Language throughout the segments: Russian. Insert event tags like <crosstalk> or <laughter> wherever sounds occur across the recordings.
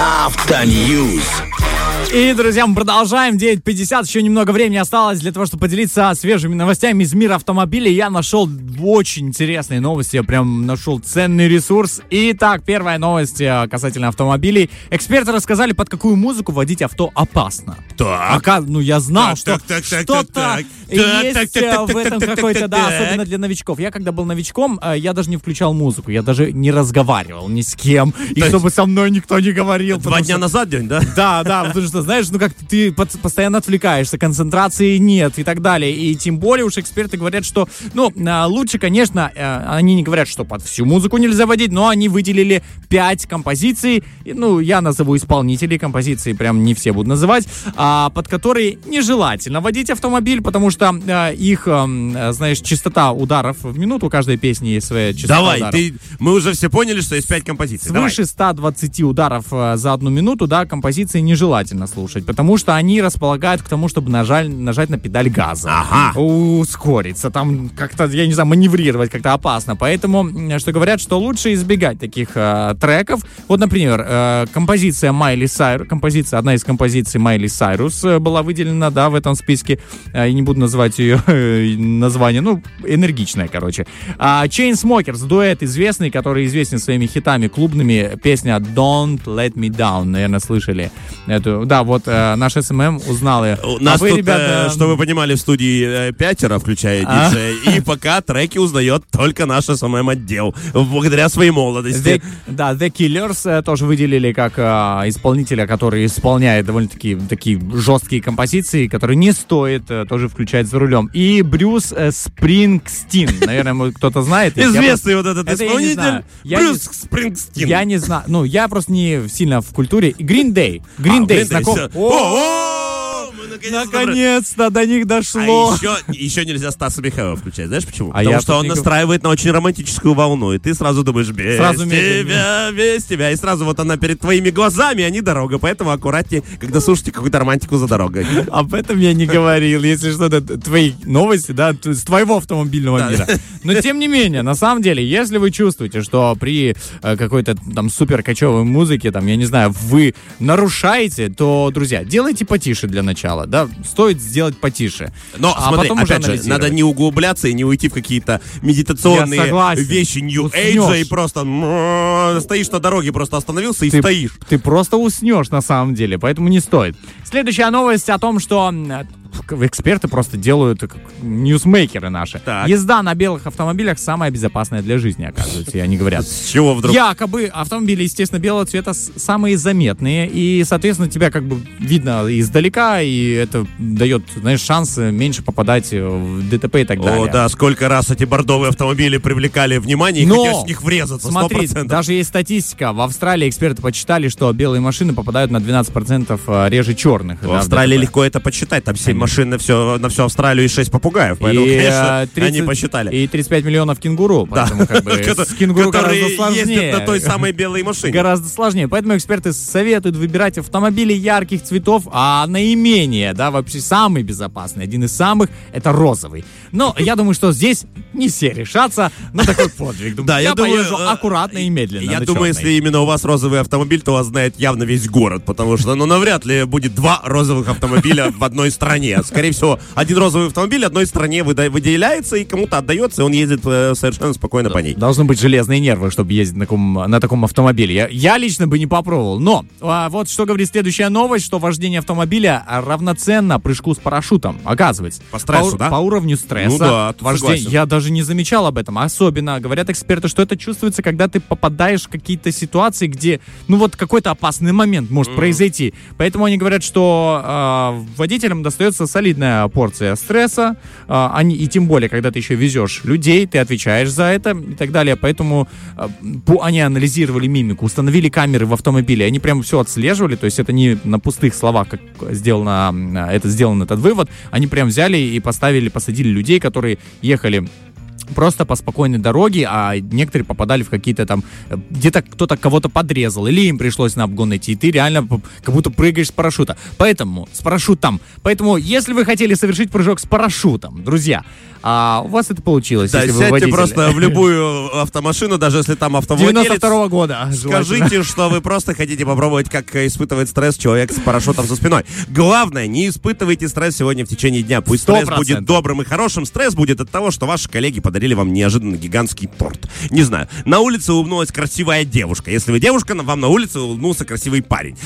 Автоньюз. И, друзья, мы продолжаем. 9.50. Еще немного времени осталось для того, чтобы поделиться свежими новостями из мира автомобилей. Я нашел очень интересные новости. Я прям нашел ценный ресурс. Итак, первая новость э, касательно автомобилей. Эксперты рассказали, под какую музыку водить авто опасно. Так. Пока, ну, я знал, Так, что так, что-то так, так. есть Так, так, э, в этом какой-то, да, особенно для новичков. Я когда был новичком, э, я даже не включал музыку, я даже не разговаривал ни с кем, и есть- чтобы со мной никто не говорил. Два дня что- назад день, да? да, да, потому что, знаешь, ну как ты постоянно отвлекаешься, концентрации нет и так далее. И тем более уж эксперты говорят, что, ну, а, лучше, конечно, э, они не говорят, что под всю музыку нельзя водить, но они выделили пять композиций, ну, я назову исполнителей композиции, прям не все буду называть, а, под которые нежелательно водить автомобиль, потому что э, их, знаешь, частота ударов в минуту, у каждой песни есть своя частота Давай, ударов. ты, мы уже все поняли, что есть пять композиций. Давай. Свыше 120 ударов э, за одну минуту, да, композиции нежелательно слушать, потому что они располагают к тому, чтобы нажать, нажать на педаль газа. Ага. Ускориться, там как-то, я не знаю, маневрировать как-то опасно. Поэтому, что говорят, что лучше избегать таких э, треков. Вот, например, э, композиция Майли Сайрус, композиция, одна из композиций Майли Сайрус э, была выделена, да, в этом списке. Э, Я не буду называть ее <laughs> э, название, ну, энергичная, короче. А Chainsmokers, дуэт известный, который известен своими хитами клубными, песня Don't Let Me Down, наверное, слышали эту. Да, вот наш SMM узнал ее. У нас а вы, тут, ребята, что вы понимали, в студии пятеро, включая А? диджея, и <laughs> пока треки узнает только наш SMM-отдел, благодаря своей молодости. The, да, The Killers тоже выделили как исполнителя, который исполняет довольно-таки такие жесткие композиции, которые не стоит э, тоже включать за рулем. И Брюс э, Спрингстин, наверное, кто-то знает. Известный вот этот исполнитель Брюс Спрингстин. Я не знаю, ну, я просто не сильно в культуре. Day. Green А, Green Day, знаком? Наконец-то до них А дошло. еще, еще нельзя Стаса Михайлова включать. Знаешь почему? А Потому я что он настраивает на очень романтическую волну. И ты сразу думаешь, без Сразу тебя, без тебя. И сразу вот она перед твоими глазами, а не дорога. Поэтому аккуратнее, когда слушаете какую-то романтику за дорогой. <laughs> Об этом я не говорил. Если что-то, твои новости, да, с твоего автомобильного мира. Но тем не менее, на самом деле, если вы чувствуете, что при э, какой-то там супер кочевой музыке, там, я не знаю, вы нарушаете, то, друзья, делайте потише для начала, да, стоит сделать потише. Но А смотри, потом опять же, надо не углубляться и не уйти в какие-то медитационные вещи. Age и просто стоишь на дороге, просто остановился и ты, стоишь. ты просто уснешь на самом деле, поэтому не стоит. Следующая новость о том, что эксперты просто делают как ньюсмейкеры наши. Так. Езда на белых автомобилях самая безопасная для жизни, оказывается, и они говорят. С чего вдруг? Якобы автомобили, естественно, белого цвета самые заметные, и, соответственно, тебя как бы видно издалека, и это дает, знаешь, шанс э, меньше попадать э, в ДТП и так далее. О, да, сколько раз эти бордовые автомобили привлекали внимание и Но, хотелось в них врезаться, Смотри, 100%. даже есть статистика. В Австралии эксперты подсчитали, что белые машины попадают на 12% э, реже черных. В Австралии легко это подсчитать. Там 7 машин на, все, на всю Австралию и 6 попугаев. Поэтому, и, конечно, э, 30 они посчитали. И 35 миллионов кенгуру. Да. Поэтому как бы <laughs> с кенгуру гораздо сложнее. ездят на той самой белой машине. Гораздо сложнее. Поэтому эксперты советуют выбирать автомобили ярких цветов, а наименее, да, вообще самый безопасный, один из самых, это розовый. Но я думаю, что здесь не все решатся на такой <laughs> подвиг. Да, я, поезжу э, аккуратно и медленно. Я думаю, если именно у вас розовый автомобиль, то вас знает явно весь город, потому что, ну, навряд ли будет два розовых автомобиля в одной стране. Скорее всего, один розовый автомобиль одной стране выделяется и кому-то отдается, и он ездит э, совершенно спокойно по ней. Должны быть железные нервы, чтобы ездить на, таком- на таком автомобиле. Я, я лично бы не попробовал. Но а, вот что говорит следующая новость, что вождение автомобиля равноценно прыжку с парашютом, оказывается. По стрессу, по, да? По уровню стресса. Ну да, вождение. Я даже не замечал об этом. Особенно, говорят эксперты, что это чувствуется, когда ты попадаешь в какие-то ситуации, где, ну вот какой-то опасный момент может произойти. Поэтому они говорят, что а, водителям достается солидная порция стресса, а, они, и тем более, когда ты еще везешь людей, ты отвечаешь за это и так далее. Поэтому а, по- они анализировали мимику, установили камеры в автомобиле, они прям все отслеживали, то есть это не на пустых словах, как сделано, м, это сделан этот вывод, они прям взяли и поставили, посадили людей, которые ехали просто по спокойной дороге, а некоторые попадали в какие-то там, э, где-то кто-то кого-то подрезал, или им пришлось на обгон идти, и ты реально как будто прыгаешь с парашюта. Поэтому, с парашютом. Поэтому, если вы хотели совершить прыжок с парашютом, друзья, а у вас это получилось, Да, если вы сядьте водитель. просто в любую <laughs> автомашину, даже если там автовладелец. 92 года. желательно. Скажите, что вы просто хотите попробовать, как испытывает стресс человек с парашютом за спиной. Главное, не испытывайте стресс сегодня в течение дня. Пусть Сто стресс будет добрым и хорошим. Стресс будет от того, что ваши коллеги подарили вам неожиданно гигантский торт. Не знаю. На улице улыбнулась красивая девушка. Если вы девушка, вам на улице улыбнулся красивый парень.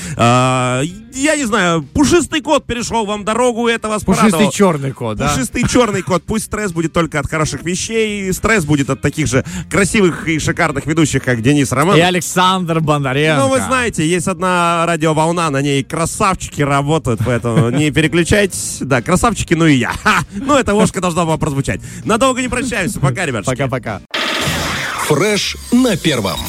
Я не знаю, пушистый кот перешел вам дорогу, и это вас Пушистый порадовало. черный кот, да? Пушистый черный кот. Пусть стресс будет только от хороших вещей. Стресс будет от таких же красивых и шикарных ведущих, как Денис Роман. И Александр Бондаренко. Ну, вы знаете, есть одна радиоволна, на ней красавчики работают, поэтому не переключайтесь. Да, красавчики, ну и я. Ха! Ну, эта ложка должна была прозвучать. Надолго не прощаемся. Пока, ребят. Пока-пока. Фреш на первом.